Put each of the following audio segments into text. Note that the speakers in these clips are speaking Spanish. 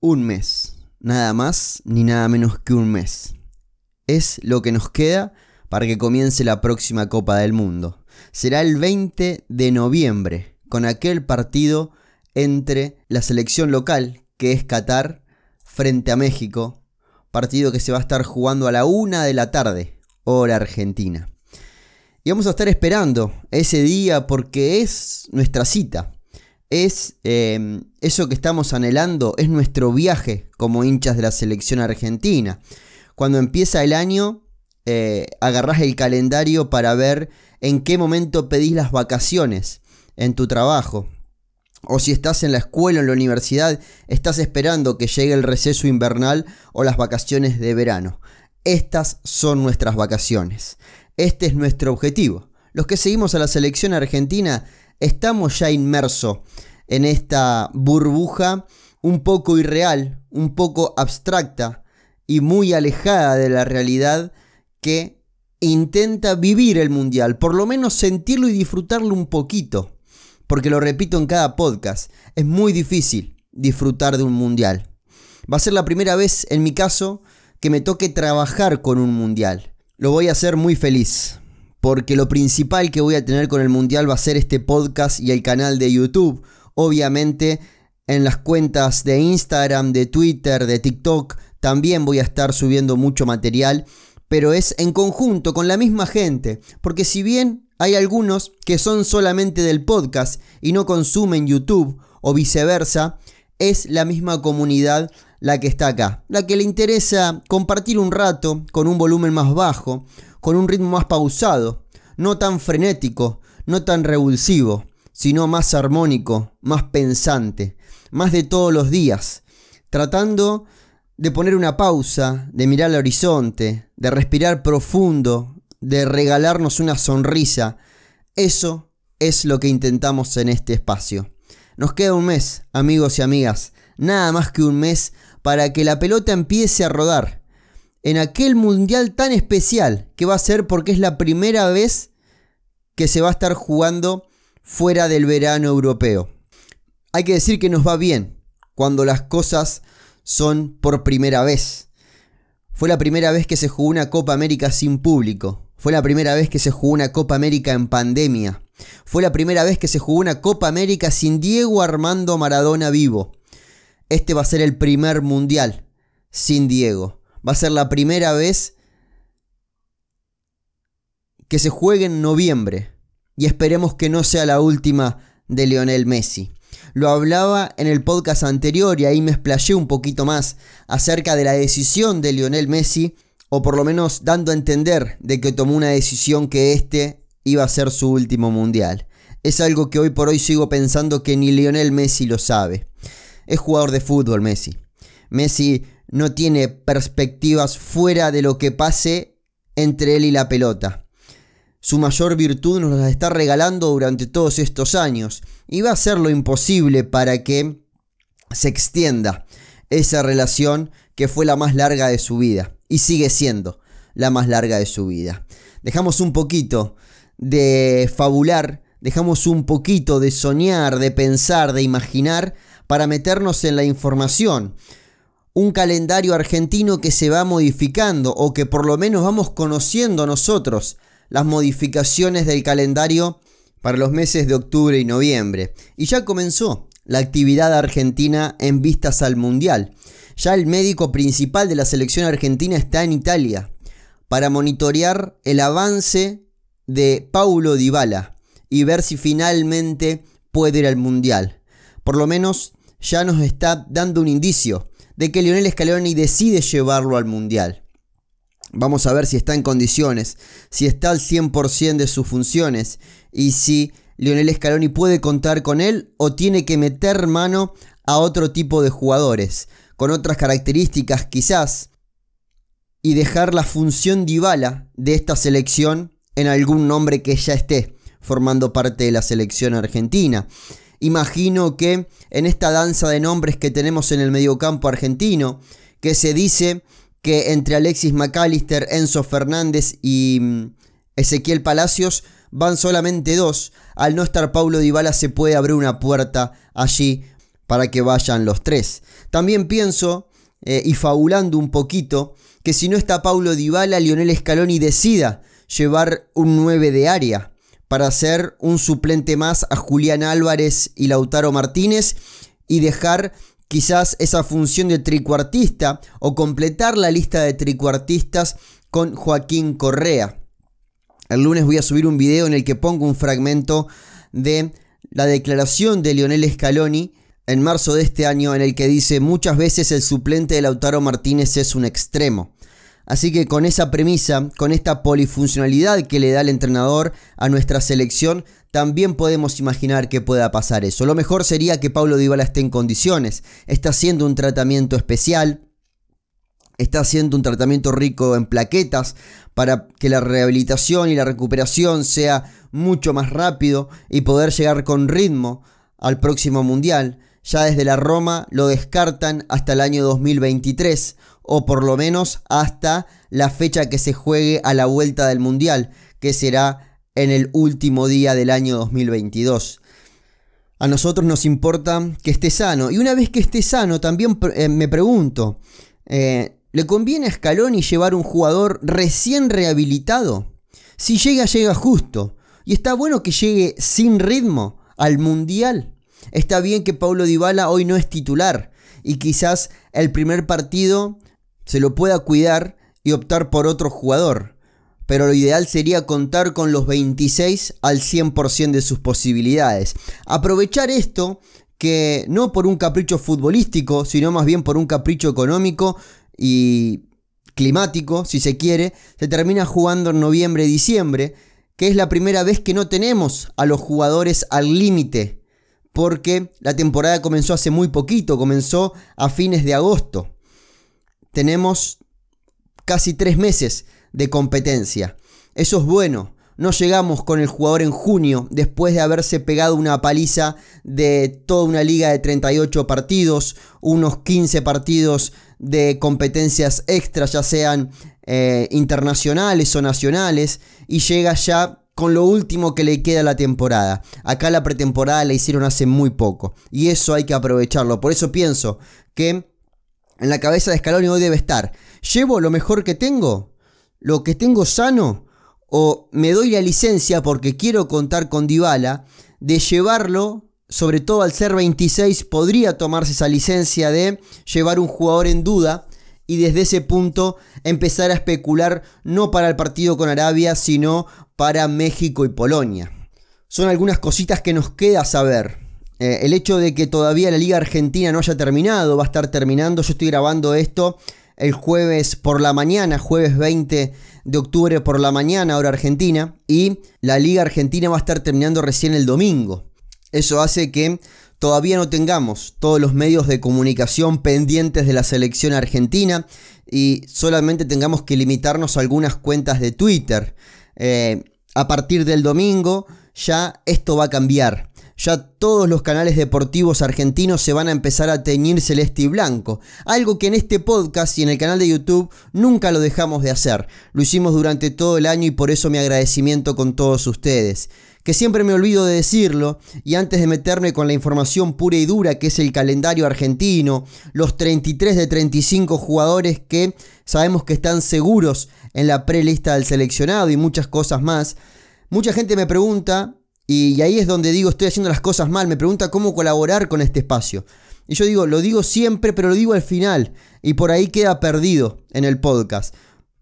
Un mes, nada más ni nada menos que un mes. Es lo que nos queda para que comience la próxima Copa del Mundo. Será el 20 de noviembre, con aquel partido entre la selección local, que es Qatar, frente a México, partido que se va a estar jugando a la una de la tarde, hora argentina. Y vamos a estar esperando ese día porque es nuestra cita es em, eso que estamos anhelando, es nuestro viaje como hinchas de la selección argentina. Cuando empieza el año, eh, el calendario para ver en qué momento pedís las vacaciones en tu trabajo. O si estás en la escuela o en la universidad, estás esperando que llegue el receso invernal o las vacaciones de verano. Estas son nuestras vacaciones. Este es nuestro objetivo. Los que seguimos a la selección argentina estamos ya inmersos en esta burbuja un poco irreal, un poco abstracta y muy alejada de la realidad que intenta vivir el mundial, por lo menos sentirlo y disfrutarlo un poquito. Porque lo repito en cada podcast, es muy difícil disfrutar de un mundial. Va a ser la primera vez en mi caso que me toque trabajar con un mundial. Lo voy a hacer muy feliz porque lo principal que voy a tener con el Mundial va a ser este podcast y el canal de YouTube. Obviamente en las cuentas de Instagram, de Twitter, de TikTok también voy a estar subiendo mucho material, pero es en conjunto con la misma gente, porque si bien hay algunos que son solamente del podcast y no consumen YouTube o viceversa, es la misma comunidad la que está acá, la que le interesa compartir un rato con un volumen más bajo, con un ritmo más pausado, no tan frenético, no tan revulsivo, sino más armónico, más pensante, más de todos los días, tratando de poner una pausa, de mirar al horizonte, de respirar profundo, de regalarnos una sonrisa. Eso es lo que intentamos en este espacio. Nos queda un mes, amigos y amigas, nada más que un mes para que la pelota empiece a rodar en aquel mundial tan especial que va a ser porque es la primera vez que se va a estar jugando fuera del verano europeo. Hay que decir que nos va bien cuando las cosas son por primera vez. Fue la primera vez que se jugó una Copa América sin público. Fue la primera vez que se jugó una Copa América en pandemia. Fue la primera vez que se jugó una Copa América sin Diego Armando Maradona vivo. Este va a ser el primer mundial sin Diego. Va a ser la primera vez que se juegue en noviembre. Y esperemos que no sea la última de Lionel Messi. Lo hablaba en el podcast anterior y ahí me explayé un poquito más acerca de la decisión de Lionel Messi, o por lo menos dando a entender de que tomó una decisión que este iba a ser su último mundial. Es algo que hoy por hoy sigo pensando que ni Lionel Messi lo sabe. Es jugador de fútbol Messi. Messi no tiene perspectivas fuera de lo que pase entre él y la pelota. Su mayor virtud nos la está regalando durante todos estos años y va a hacer lo imposible para que se extienda esa relación que fue la más larga de su vida y sigue siendo la más larga de su vida. Dejamos un poquito de fabular, dejamos un poquito de soñar, de pensar, de imaginar para meternos en la información un calendario argentino que se va modificando o que por lo menos vamos conociendo nosotros las modificaciones del calendario para los meses de octubre y noviembre. Y ya comenzó la actividad argentina en vistas al Mundial. Ya el médico principal de la selección argentina está en Italia para monitorear el avance de Paulo Dybala y ver si finalmente puede ir al Mundial. Por lo menos ya nos está dando un indicio de que Lionel Scaloni decide llevarlo al Mundial. Vamos a ver si está en condiciones, si está al 100% de sus funciones y si Lionel Scaloni puede contar con él o tiene que meter mano a otro tipo de jugadores, con otras características quizás, y dejar la función Dybala de esta selección en algún nombre que ya esté formando parte de la selección argentina. Imagino que en esta danza de nombres que tenemos en el mediocampo argentino, que se dice que entre Alexis McAllister, Enzo Fernández y mm, Ezequiel Palacios van solamente dos. Al no estar Paulo Dybala se puede abrir una puerta allí para que vayan los tres. También pienso, eh, y fabulando un poquito, que si no está Paulo Dybala, Lionel Scaloni decida llevar un 9 de área para hacer un suplente más a Julián Álvarez y Lautaro Martínez y dejar quizás esa función de tricuartista o completar la lista de tricuartistas con Joaquín Correa. El lunes voy a subir un video en el que pongo un fragmento de la declaración de Lionel Scaloni en marzo de este año en el que dice muchas veces el suplente de Lautaro Martínez es un extremo. Así que con esa premisa, con esta polifuncionalidad que le da el entrenador a nuestra selección, también podemos imaginar que pueda pasar eso. Lo mejor sería que Paulo Dybala esté en condiciones, está haciendo un tratamiento especial, está haciendo un tratamiento rico en plaquetas para que la rehabilitación y la recuperación sea mucho más rápido y poder llegar con ritmo al próximo mundial. Ya desde la Roma lo descartan hasta el año 2023 o por lo menos hasta la fecha que se juegue a la vuelta del Mundial, que será en el último día del año 2022. A nosotros nos importa que esté sano. Y una vez que esté sano, también eh, me pregunto, eh, ¿le conviene a Scaloni llevar un jugador recién rehabilitado? Si llega, llega justo. Y está bueno que llegue sin ritmo al Mundial. Está bien que Paulo Dybala hoy no es titular y quizás el primer partido se lo pueda cuidar y optar por otro jugador. Pero lo ideal sería contar con los 26 al 100% de sus posibilidades. Aprovechar esto que no por un capricho futbolístico, sino más bien por un capricho económico y climático, si se quiere, se termina jugando en noviembre-diciembre, que es la primera vez que no tenemos a los jugadores al límite, porque la temporada comenzó hace muy poquito, comenzó a fines de agosto tenemos casi tres meses de competencia. Eso es bueno. No llegamos con el jugador en junio después de haberse pegado una paliza de toda una liga de 38 partidos, unos 15 partidos de competencias extras, ya sean eh, internacionales o nacionales, y llega ya con lo último que le queda a la temporada. Acá la pretemporada la hicieron hace muy poco, y eso hay que aprovecharlo. Por eso pienso que en la cabeza de Scaloni hoy debe estar, ¿llevo lo mejor que tengo? ¿Lo que tengo sano? ¿O me doy la licencia porque quiero contar con Dybala de llevarlo sobre todo al ser 26, podría tomarse esa licencia de llevar un jugador en duda y desde ese punto empezar a especular no para el partido con Arabia, sino para México y Polonia. Son algunas cositas que nos queda saber. Eh, el hecho de que todavía la Liga Argentina no haya terminado, va a estar terminando. Yo estoy grabando esto el jueves por la mañana, jueves 20 de octubre por la mañana, hora argentina. Y la Liga Argentina va a estar terminando recién el domingo. Eso hace que todavía no tengamos todos los medios de comunicación pendientes de la selección argentina y solamente tengamos que limitarnos a algunas cuentas de Twitter. Eh, a partir del domingo ya esto va a cambiar ya todos los canales deportivos argentinos se van a empezar a teñir celeste y blanco. Algo que en este podcast y en el canal de YouTube nunca lo dejamos de hacer. Lo hicimos durante todo el año y por eso mi agradecimiento con todos ustedes. Que siempre me olvido de decirlo y antes de meterme con la información pura y dura que es el calendario argentino, los 33 de 35 jugadores que sabemos que están seguros en la prelista del seleccionado y muchas cosas más. Mucha gente me pregunta y, ahí es donde digo, estoy haciendo las cosas mal. Me pregunta cómo colaborar con este espacio. Y yo digo, lo digo siempre, pero lo digo al final. Y por ahí queda perdido en el podcast.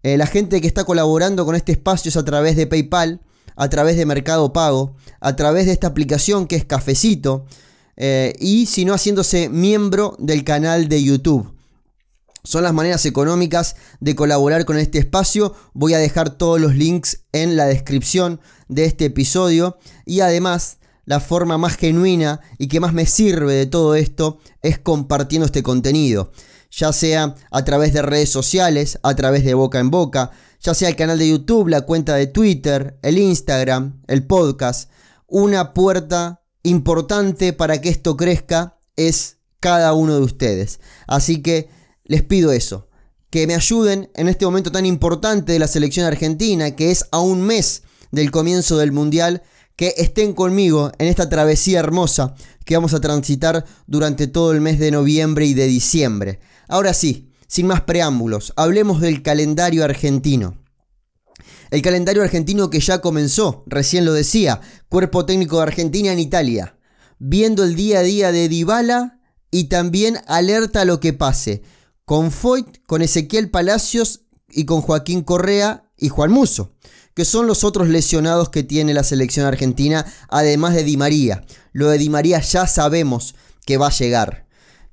Eh, la gente que está colaborando con este espacio es a través de PayPal, a través de Mercado Pago, a través de esta aplicación que es Cafecito. Eh, y si no, haciéndose miembro del canal de YouTube. Son las maneras económicas de colaborar con este espacio. Voy a dejar todos los links en la descripción de este episodio. Y además, la forma más genuina y que más me sirve de todo esto es compartiendo este contenido. Ya sea a través de redes sociales, a través de boca en boca, ya sea el canal de YouTube, la cuenta de Twitter, el Instagram, el podcast. Una puerta importante para que esto crezca es cada uno de ustedes. Así que les pido eso, que me ayuden en este momento tan importante de la selección argentina, que es a un mes del comienzo del Mundial, que estén conmigo en esta travesía hermosa que vamos a transitar durante todo el mes de noviembre y de diciembre. Ahora sí, sin más preámbulos, hablemos del calendario argentino. El calendario argentino que ya comenzó, recién lo decía, cuerpo técnico de Argentina en Italia, viendo el día a día de Dybala y también alerta a lo que pase, con Foyt, con Ezequiel Palacios y con Joaquín Correa y Juan Muso, que son los otros lesionados que tiene la selección argentina, además de Di María. Lo de Di María ya sabemos que va a llegar,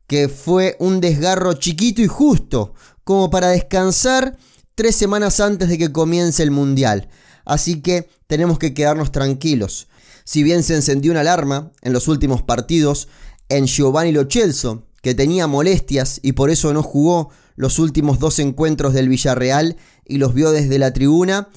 que fue un desgarro chiquito y justo, como para descansar tres semanas antes de que comience el Mundial. Así que tenemos que quedarnos tranquilos. Si bien se encendió una alarma en los últimos partidos en Giovanni Lo que tenía molestias y por eso no jugó los últimos dos encuentros del Villarreal y los vio desde la tribuna,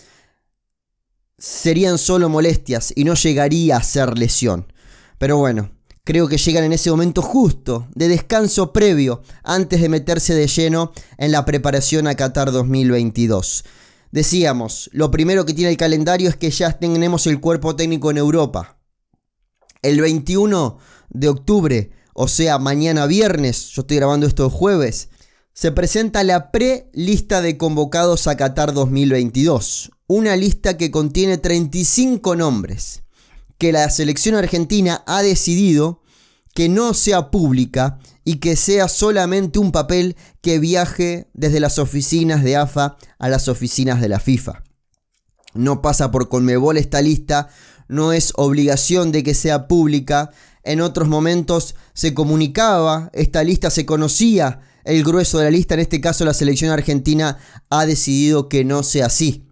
serían solo molestias y no llegaría a ser lesión. Pero bueno, creo que llegan en ese momento justo, de descanso previo, antes de meterse de lleno en la preparación a Qatar 2022. Decíamos, lo primero que tiene el calendario es que ya tenemos el cuerpo técnico en Europa. El 21 de octubre, o sea, mañana viernes, yo estoy grabando esto jueves, se presenta la pre-lista de convocados a Qatar 2022. Una lista que contiene 35 nombres que la selección argentina ha decidido que no sea pública y que sea solamente un papel que viaje desde las oficinas de AFA a las oficinas de la FIFA. No pasa por Conmebol esta lista, no es obligación de que sea pública. En otros momentos se comunicaba, esta lista se conocía, el grueso de la lista, en este caso la selección argentina ha decidido que no sea así.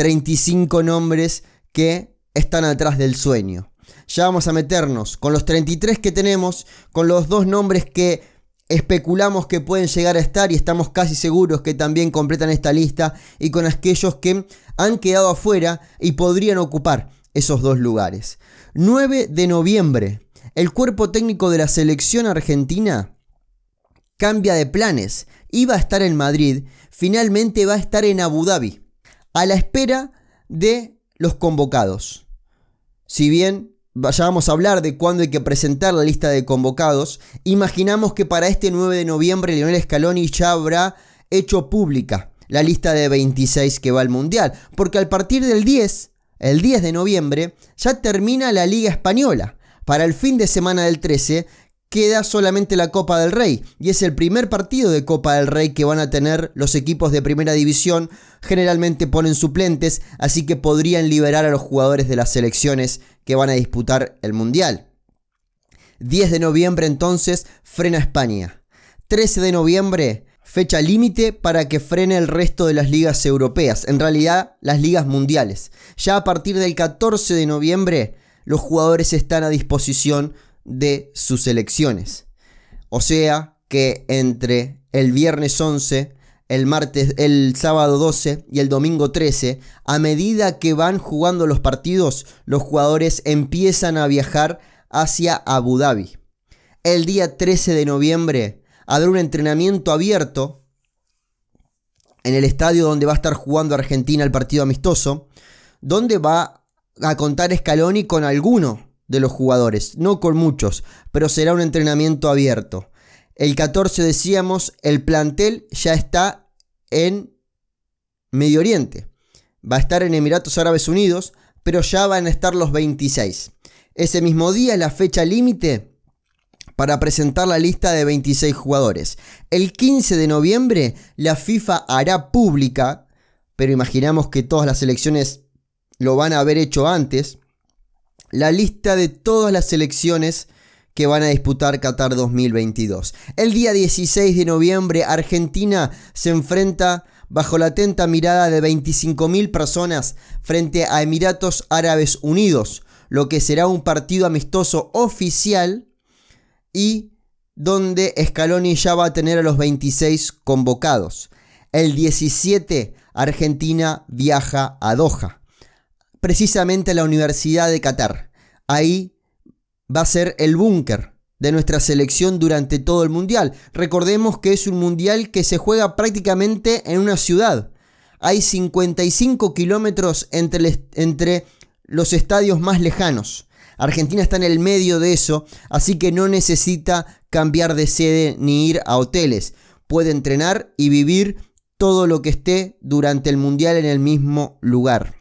35 nombres que están atrás del sueño. Ya vamos a meternos con los 33 que tenemos, con los dos nombres que especulamos que pueden llegar a estar y estamos casi seguros que también completan esta lista y con aquellos que han quedado afuera y podrían ocupar esos dos lugares. 9 de noviembre, el cuerpo técnico de la selección argentina cambia de planes. Iba a estar en Madrid, finalmente va a estar en Abu Dhabi, a la espera de los convocados. Si bien vayamos a hablar de cuándo hay que presentar la lista de convocados, imaginamos que para este 9 de noviembre Lionel Scaloni ya habrá hecho pública la lista de 26 que va al Mundial, porque al partir del 10, el 10 de noviembre, ya termina la Liga Española. Para el fin de semana del 13 queda solamente la Copa del Rey y es el primer partido de Copa del Rey que van a tener los equipos de primera división. Generalmente ponen suplentes, así que podrían liberar a los jugadores de las selecciones que van a disputar el Mundial. 10 de noviembre entonces frena España. 13 de noviembre fecha límite para que frene el resto de las ligas europeas, en realidad las ligas mundiales. Ya a partir del 14 de noviembre los jugadores están a disposición de sus elecciones. O sea que entre el viernes 11, el martes, el sábado 12 y el domingo 13, a medida que van jugando los partidos, los jugadores empiezan a viajar hacia Abu Dhabi. El día 13 de noviembre habrá un entrenamiento abierto en el estadio donde va a estar jugando Argentina el partido amistoso, donde va a contar Scaloni con alguno de los jugadores, no con muchos, pero será un entrenamiento abierto. El 14 decíamos, el plantel ya está en Medio Oriente. Va a estar en Emiratos Árabes Unidos, pero ya van a estar los 26. Ese mismo día la fecha límite para presentar la lista de 26 jugadores. El 15 de noviembre la FIFA hará pública, pero imaginamos que todas las elecciones lo van a haber hecho antes, la lista de todas las selecciones que van a disputar Qatar 2022. El día 16 de noviembre Argentina se enfrenta bajo la atenta mirada de 25.000 personas frente a Emiratos Árabes Unidos, lo que será un partido amistoso oficial y donde Scaloni ya va a tener a los 26 convocados. El 17 Argentina viaja a Doha precisamente a la Universidad de Qatar. Ahí va a ser el búnker de nuestra selección durante todo el mundial. Recordemos que es un mundial que se juega prácticamente en una ciudad. Hay 55 kilómetros entre, entre los estadios más lejanos. Argentina está en el medio de eso, así que no necesita cambiar de sede ni ir a hoteles. Puede entrenar y vivir todo lo que esté durante el Mundial en el mismo lugar.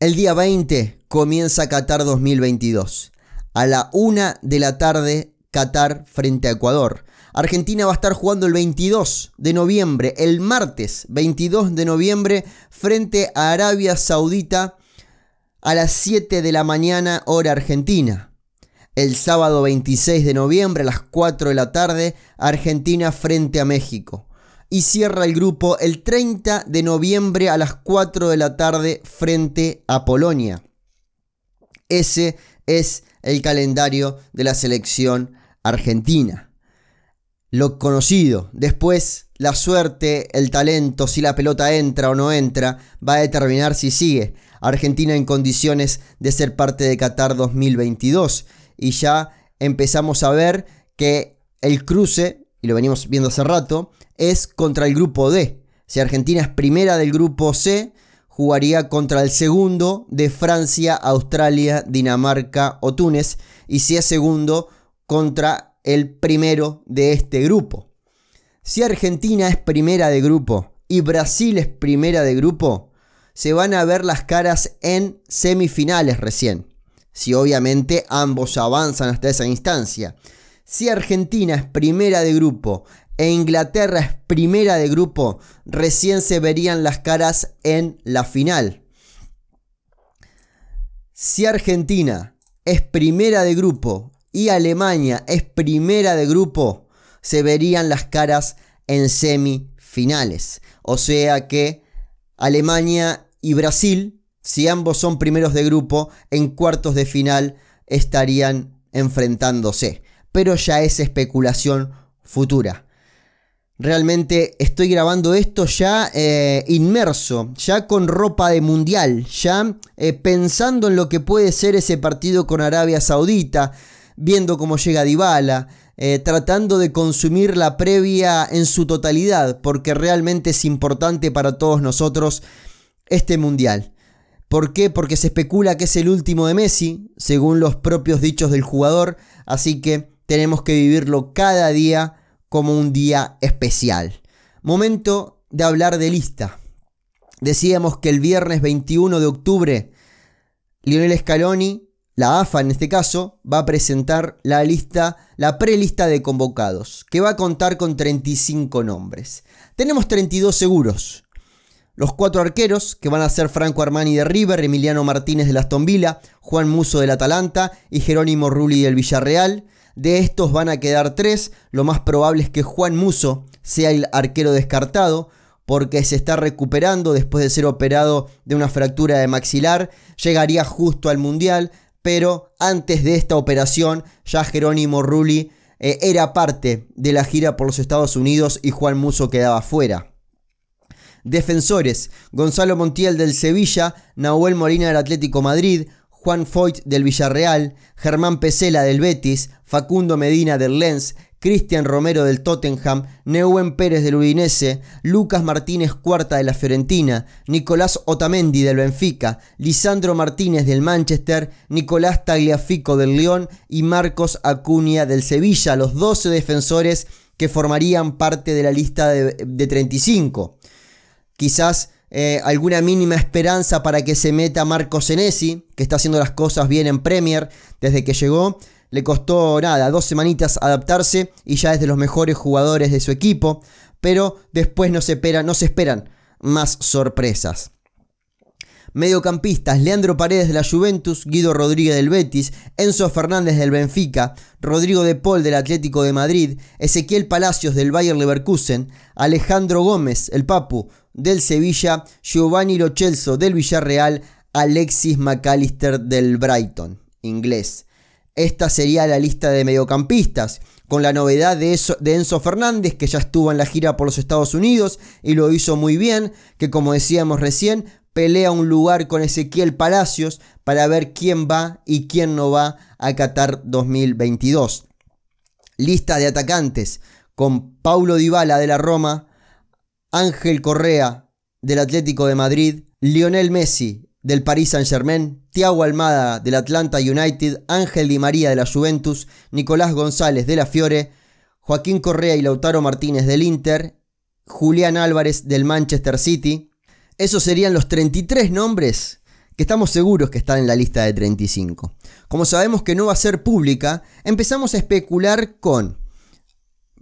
El día 20 comienza Qatar 2022. A la una de la tarde, Qatar frente a Ecuador. Argentina va a estar jugando el 22 de noviembre, el martes 22 de noviembre, frente a Arabia Saudita a las 7 de la mañana hora argentina. El sábado 26 de noviembre a las 4 de la tarde, Argentina frente a México. Y cierra el grupo el 30 de noviembre a las 4 de la tarde frente a Polonia. Ese es el calendario de la selección argentina. Lo conocido. Después la suerte, el talento, si la pelota entra o no entra, va a determinar si sigue. Argentina en condiciones de ser parte de Qatar 2022. Y ya empezamos a ver que el cruce, y lo venimos viendo hace rato, es contra el grupo D. Si Argentina es primera del grupo C, jugaría contra el segundo de Francia, Australia, Dinamarca o Túnez. Y si es segundo, contra el primero de este grupo. Si Argentina es primera de grupo y Brasil es primera de grupo, se van a ver las caras en semifinales recién. Si obviamente ambos avanzan hasta esa instancia. Si Argentina es primera de grupo e Inglaterra es primera de grupo, recién se verían las caras en la final. Si Argentina es primera de grupo y Alemania es primera de grupo, se verían las caras en semifinales. O sea que Alemania y Brasil, si ambos son primeros de grupo, en cuartos de final estarían enfrentándose. Pero ya es especulación futura. Realmente estoy grabando esto ya eh, inmerso, ya con ropa de mundial, ya eh, pensando en lo que puede ser ese partido con Arabia Saudita, viendo cómo llega Dybala, eh, tratando de consumir la previa en su totalidad, porque realmente es importante para todos nosotros este mundial. ¿Por qué? Porque se especula que es el último de Messi, según los propios dichos del jugador, así que tenemos que vivirlo cada día como un día especial. Momento de hablar de lista. Decíamos que el viernes 21 de octubre, Lionel Scaloni, la AFA en este caso, va a presentar la lista, la prelista de convocados, que va a contar con 35 nombres. Tenemos 32 seguros, los cuatro arqueros, que van a ser Franco Armani de River, Emiliano Martínez de Aston Villa, Juan Muso del Atalanta y Jerónimo Rulli del Villarreal. De estos van a quedar tres. Lo más probable es que Juan Muso sea el arquero descartado porque se está recuperando después de ser operado de una fractura de maxilar. Llegaría justo al Mundial, pero antes de esta operación ya Jerónimo Rulli eh, era parte de la gira por los Estados Unidos y Juan Muso quedaba fuera. Defensores, Gonzalo Montiel del Sevilla, Nahuel Molina del Atlético Madrid, Juan Foyt del Villarreal, Germán Pesela del Betis, Facundo Medina del Lens, Cristian Romero del Tottenham, Neuen Pérez del Udinese, Lucas Martínez Cuarta de la Fiorentina, Nicolás Otamendi del Benfica, Lisandro Martínez del Manchester, Nicolás Tagliafico del León y Marcos Acuña del Sevilla, los 12 defensores que formarían parte de la lista de, de 35 quizás eh, alguna mínima esperanza para que se meta Marco Senesi, que está haciendo las cosas bien en Premier desde que llegó. Le costó nada, dos semanitas adaptarse y ya es de los mejores jugadores de su equipo, pero después no se, espera, no se esperan más sorpresas. Mediocampistas, Leandro Paredes de la Juventus, Guido Rodríguez del Betis, Enzo Fernández del Benfica, Rodrigo de Paul del Atlético de Madrid, Ezequiel Palacios del Bayer Leverkusen, Alejandro Gómez, el Papu, del Sevilla, Giovanni Lochelso del Villarreal, Alexis McAllister del Brighton, inglés. Esta sería la lista de mediocampistas, con la novedad de, de, Enzo Fernández, que ya estuvo en la gira por los Estados Unidos y lo hizo muy bien, que como decíamos recién, pelea un lugar con Ezequiel Palacios para ver quién va y quién no va a Qatar 2022. Lista de atacantes, con Paulo Dybala de la Roma, Ángel Correa del Atlético de Madrid, Lionel Messi del Paris Saint-Germain, Thiago Almada del Atlanta United, Ángel Di María de la Juventus, Nicolás González de la Fiore, Joaquín Correa y Lautaro Martínez del Inter, Julián Álvarez del Manchester City. Esos serían los 33 nombres que estamos seguros que están en la lista de 35. Como sabemos que no va a ser pública, empezamos a especular con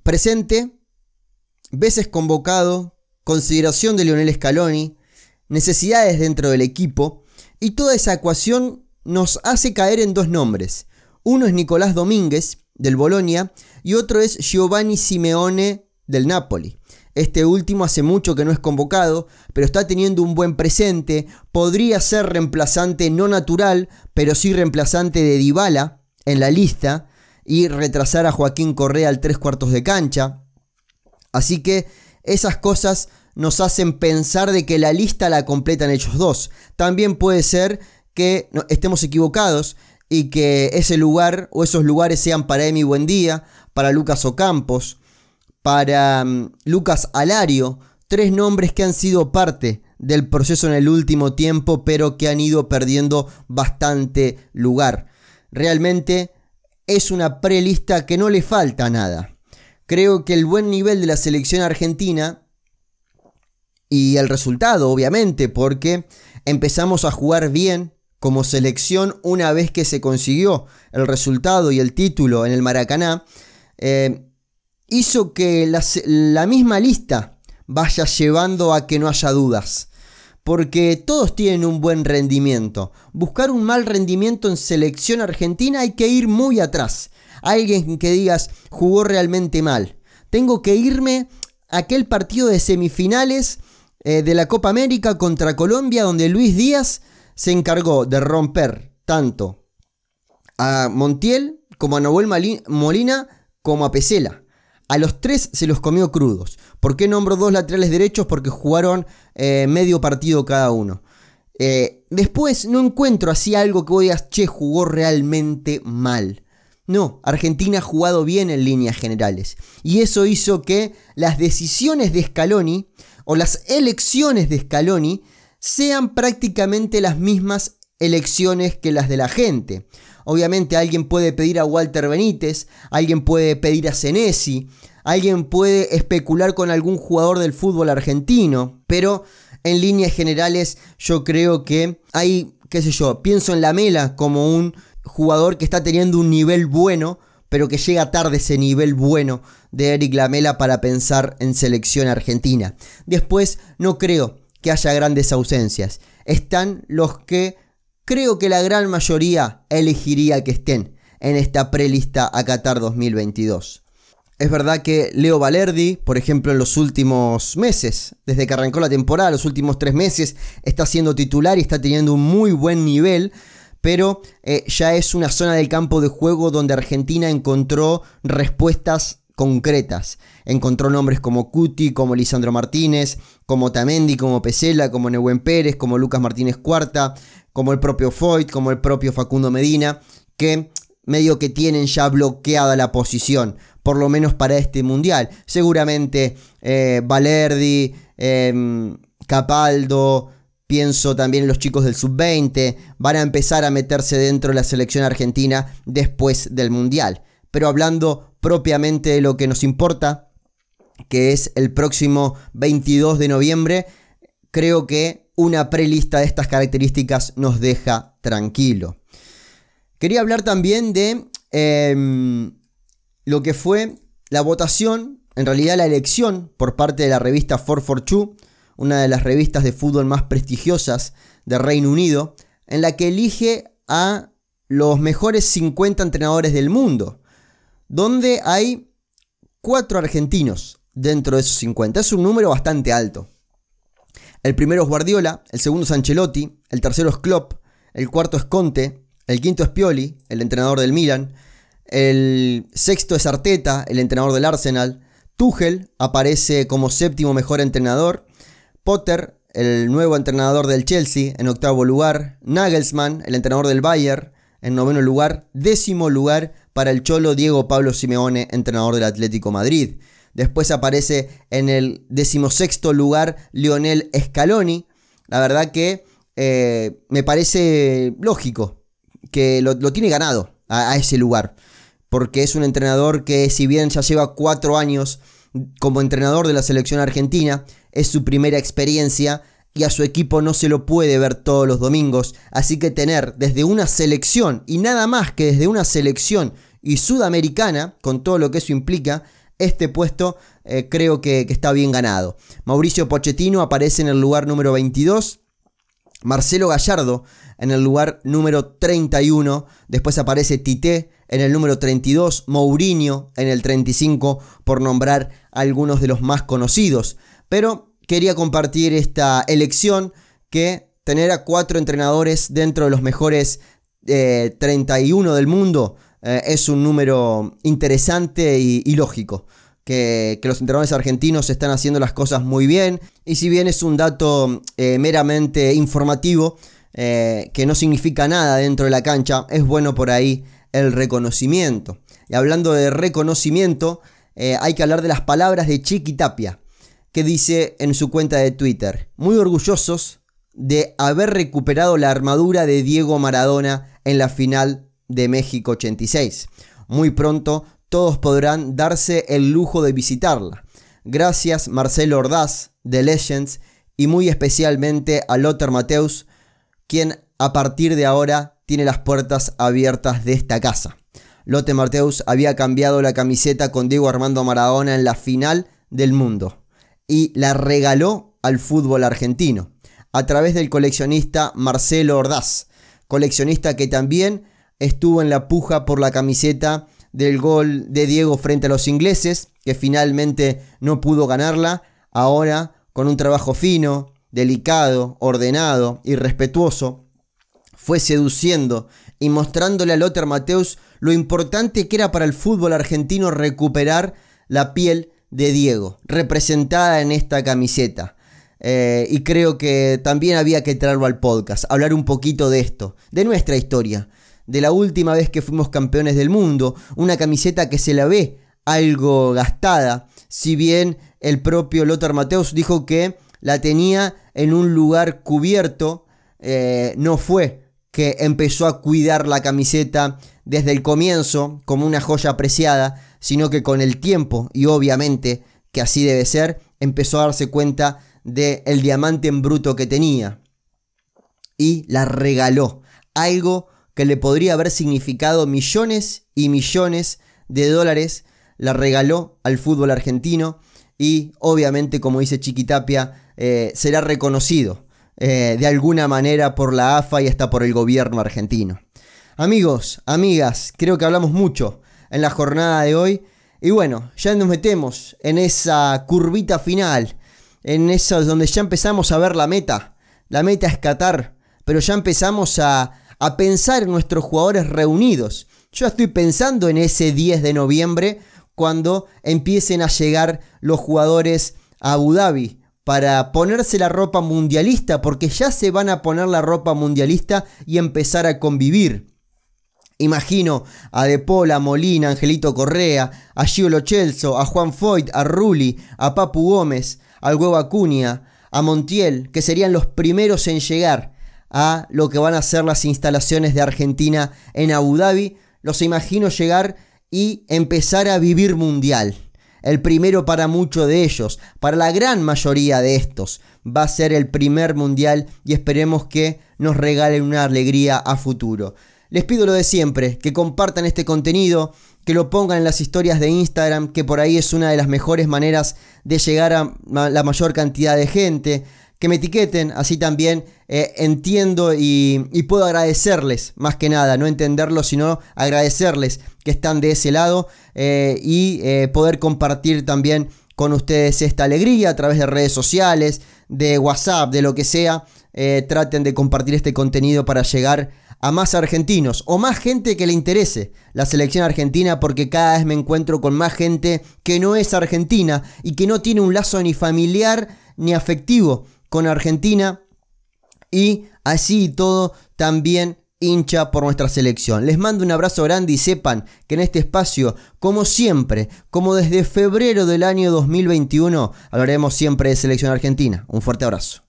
presente, veces convocado, consideración de Lionel Scaloni, necesidades dentro del equipo, y toda esa ecuación nos hace caer en dos nombres. Uno es Nicolás Domínguez, del Bolonia, y otro es Giovanni Simeone, del Napoli. Este último hace mucho que no es convocado, pero está teniendo un buen presente. Podría ser reemplazante no natural, pero sí reemplazante de Dybala en la lista y retrasar a Joaquín Correa al tres cuartos de cancha. Así que esas cosas nos hacen pensar de que la lista la completan ellos dos. También puede ser que estemos equivocados y que ese lugar o esos lugares sean para Emi Buendía, para Lucas Ocampos, para mm, Lucas Alario, tres nombres que han sido parte del proceso en el último tiempo, pero que han ido perdiendo bastante lugar. Realmente es una prelista que no le falta nada. Creo que el buen nivel de la selección argentina y el resultado, obviamente, porque empezamos a jugar bien como selección una vez que se consiguió el resultado y el título en el Maracaná, eh, hizo que la, la misma lista vaya llevando a que no haya dudas. Porque todos tienen un buen rendimiento. Buscar un mal rendimiento en selección argentina hay que ir muy atrás. Alguien que digas jugó realmente mal. Tengo que irme a aquel partido de semifinales eh, de la Copa América contra Colombia, donde Luis Díaz se encargó de romper tanto a Montiel como a Noel Molina como a Pesela. A los tres se los comió crudos. ¿Por qué nombro dos laterales derechos? Porque jugaron eh, medio partido cada uno. Eh, después no encuentro así algo que voy a che, jugó realmente mal. No, Argentina ha jugado bien en líneas generales. Y eso hizo que las decisiones de Scaloni o las elecciones de Scaloni sean prácticamente las mismas elecciones que las de la gente. Obviamente alguien puede pedir a Walter Benítez, alguien puede pedir a Senesi, alguien puede especular con algún jugador del fútbol argentino, pero en líneas generales yo creo que hay, qué sé yo, pienso en la Mela como un jugador que está teniendo un nivel bueno, pero que llega tarde ese nivel bueno de Eric Lamela para pensar en selección argentina. Después no creo que haya grandes ausencias. Están los que creo que la gran mayoría elegiría que estén en esta prelista a Qatar 2022. Es verdad que Leo Valerdi, por ejemplo, en los últimos meses, desde que arrancó la temporada, los últimos tres meses, está siendo titular y está teniendo un muy buen nivel pero eh, ya es una zona del campo de juego donde Argentina encontró respuestas concretas. Encontró nombres como Cuti, como Lisandro Martínez, como Tamendi, como Pesela, como Nehuen Pérez, como Lucas Martínez Cuarta, como el propio Foyt, como el propio Facundo Medina, que medio que tienen ya bloqueada la posición, por lo menos para este mundial. Seguramente eh, Valerdi, em, Capaldo, Pienso también en los chicos del sub-20, van a empezar a meterse dentro de la selección argentina después del Mundial. Pero hablando propiamente de lo que nos importa, que es el próximo 22 de noviembre, creo que una prelista de estas características nos deja tranquilo. Quería hablar también de em, lo que fue la votación, en realidad la elección por parte de la revista 442 una de las revistas de fútbol más prestigiosas de Reino Unido, en la que elige a los mejores 50 entrenadores del mundo, donde hay cuatro argentinos dentro de esos 50. Es un número bastante alto. El primero es Guardiola, el segundo es Ancelotti, el tercero es Klopp, el cuarto es Conte, el quinto es Pioli, el entrenador del Milan, el sexto es Arteta, el entrenador del Arsenal, Tuchel aparece como séptimo mejor entrenador Potter, el nuevo entrenador del Chelsea, en octavo lugar. Nagelsmann, el entrenador del Bayern, en noveno lugar. Décimo lugar para el Cholo Diego Pablo Simeone, entrenador del Atlético Madrid. Después aparece en el decimosexto lugar Lionel Scaloni. La verdad que eh, me parece lógico que lo, tiene ganado a, ese lugar. Porque es un entrenador que si bien ya lleva cuatro años como entrenador de la selección argentina, es su primera experiencia y a su equipo no se lo puede ver todos los domingos. Así que tener desde una selección y nada más que desde una selección y sudamericana, con todo lo que eso implica, este puesto eh, creo que, que está bien ganado. Mauricio Pochettino aparece en el lugar número 22. Marcelo Gallardo en el lugar número 31. Después aparece Tite en el número 32. Mourinho en el 35, por nombrar algunos de los más conocidos. Pero quería compartir esta elección que tener a cuatro entrenadores dentro de los mejores 31 eh, del mundo eh, es un número interesante y, lógico. Que, los entrenadores argentinos están haciendo las cosas muy bien. Y si bien es un dato eh, meramente informativo, que no significa nada dentro de la cancha, es bueno por ahí el reconocimiento. Y hablando de reconocimiento, hay que hablar de las palabras de Chiqui Tapia que dice en su cuenta de Twitter, muy orgullosos de haber recuperado la armadura de Diego Maradona en la final de México 86. Muy pronto todos podrán darse el lujo de visitarla. Gracias Marcelo Ordaz de Legends y muy especialmente a Lothar Mateus, quien a partir de ahora tiene las puertas abiertas de esta casa. Lothar Mateus había cambiado la camiseta con Diego Armando Maradona en la final del mundo y la regaló al fútbol argentino a través del coleccionista Marcelo Ordaz, coleccionista que también estuvo en la puja por la camiseta del gol de Diego frente a los ingleses, que finalmente no pudo ganarla, ahora con un trabajo fino, delicado, ordenado y respetuoso, fue seduciendo y mostrándole a Lothar Mateus lo importante que era para el fútbol argentino recuperar la piel de Diego, representada en esta camiseta. Eh, y creo que también había que traerlo al podcast, hablar un poquito de esto, de nuestra historia, de la última vez que fuimos campeones del mundo, una camiseta que se la ve algo gastada, si bien el propio Lothar Mateus dijo que la tenía en un lugar cubierto, eh, no fue que empezó a cuidar la camiseta desde el comienzo como una joya apreciada, sino que con el tiempo, y obviamente que así debe ser, empezó a darse cuenta del el diamante en bruto que tenía. Y la regaló. Algo que le podría haber significado millones y millones de dólares, la regaló al fútbol argentino y obviamente, como dice Chiquitapia, eh, será reconocido eh, de alguna manera por la AFA y hasta por el gobierno argentino. Amigos, amigas, creo que hablamos mucho en la jornada de hoy. Y bueno, ya nos metemos en esa curvita final, en esa donde ya empezamos a ver la meta. La meta es Qatar, pero ya empezamos a, a pensar en nuestros jugadores reunidos. Yo estoy pensando en ese 10 de noviembre cuando empiecen a llegar los jugadores a Abu Dhabi para ponerse la ropa mundialista, porque ya se van a poner la ropa mundialista y empezar a convivir. Imagino a De Paul, a Molina, Angelito Correa, a Gio Lochelso, a Juan Foyt, a Rulli, a Papu Gómez, al Huevo Acuña, a Montiel, que serían los primeros en llegar a lo que van a ser las instalaciones de Argentina en Abu Dhabi. Los imagino llegar y empezar a vivir mundial. El primero para muchos de ellos, para la gran mayoría de estos, va a ser el primer mundial y esperemos que nos regalen una alegría a futuro. Les pido lo de siempre, que compartan este contenido, que lo pongan en las historias de Instagram, que por ahí es una de las mejores maneras de llegar a la mayor cantidad de gente, que me etiqueten, así también eh, entiendo y, puedo agradecerles, más que nada, no entenderlo, sino agradecerles que están de ese lado eh, y eh, poder compartir también con ustedes esta alegría a través de redes sociales, de WhatsApp, de lo que sea. traten de compartir este contenido para llegar a más argentinos o más gente que le interese la selección argentina porque cada vez me encuentro con más gente que no es argentina y que no tiene un lazo ni familiar ni afectivo con Argentina y así y todo también hincha por nuestra selección. Les mando un abrazo grande y sepan que en este espacio, como siempre, como desde febrero del año 2021, hablaremos siempre de selección argentina. Un fuerte abrazo.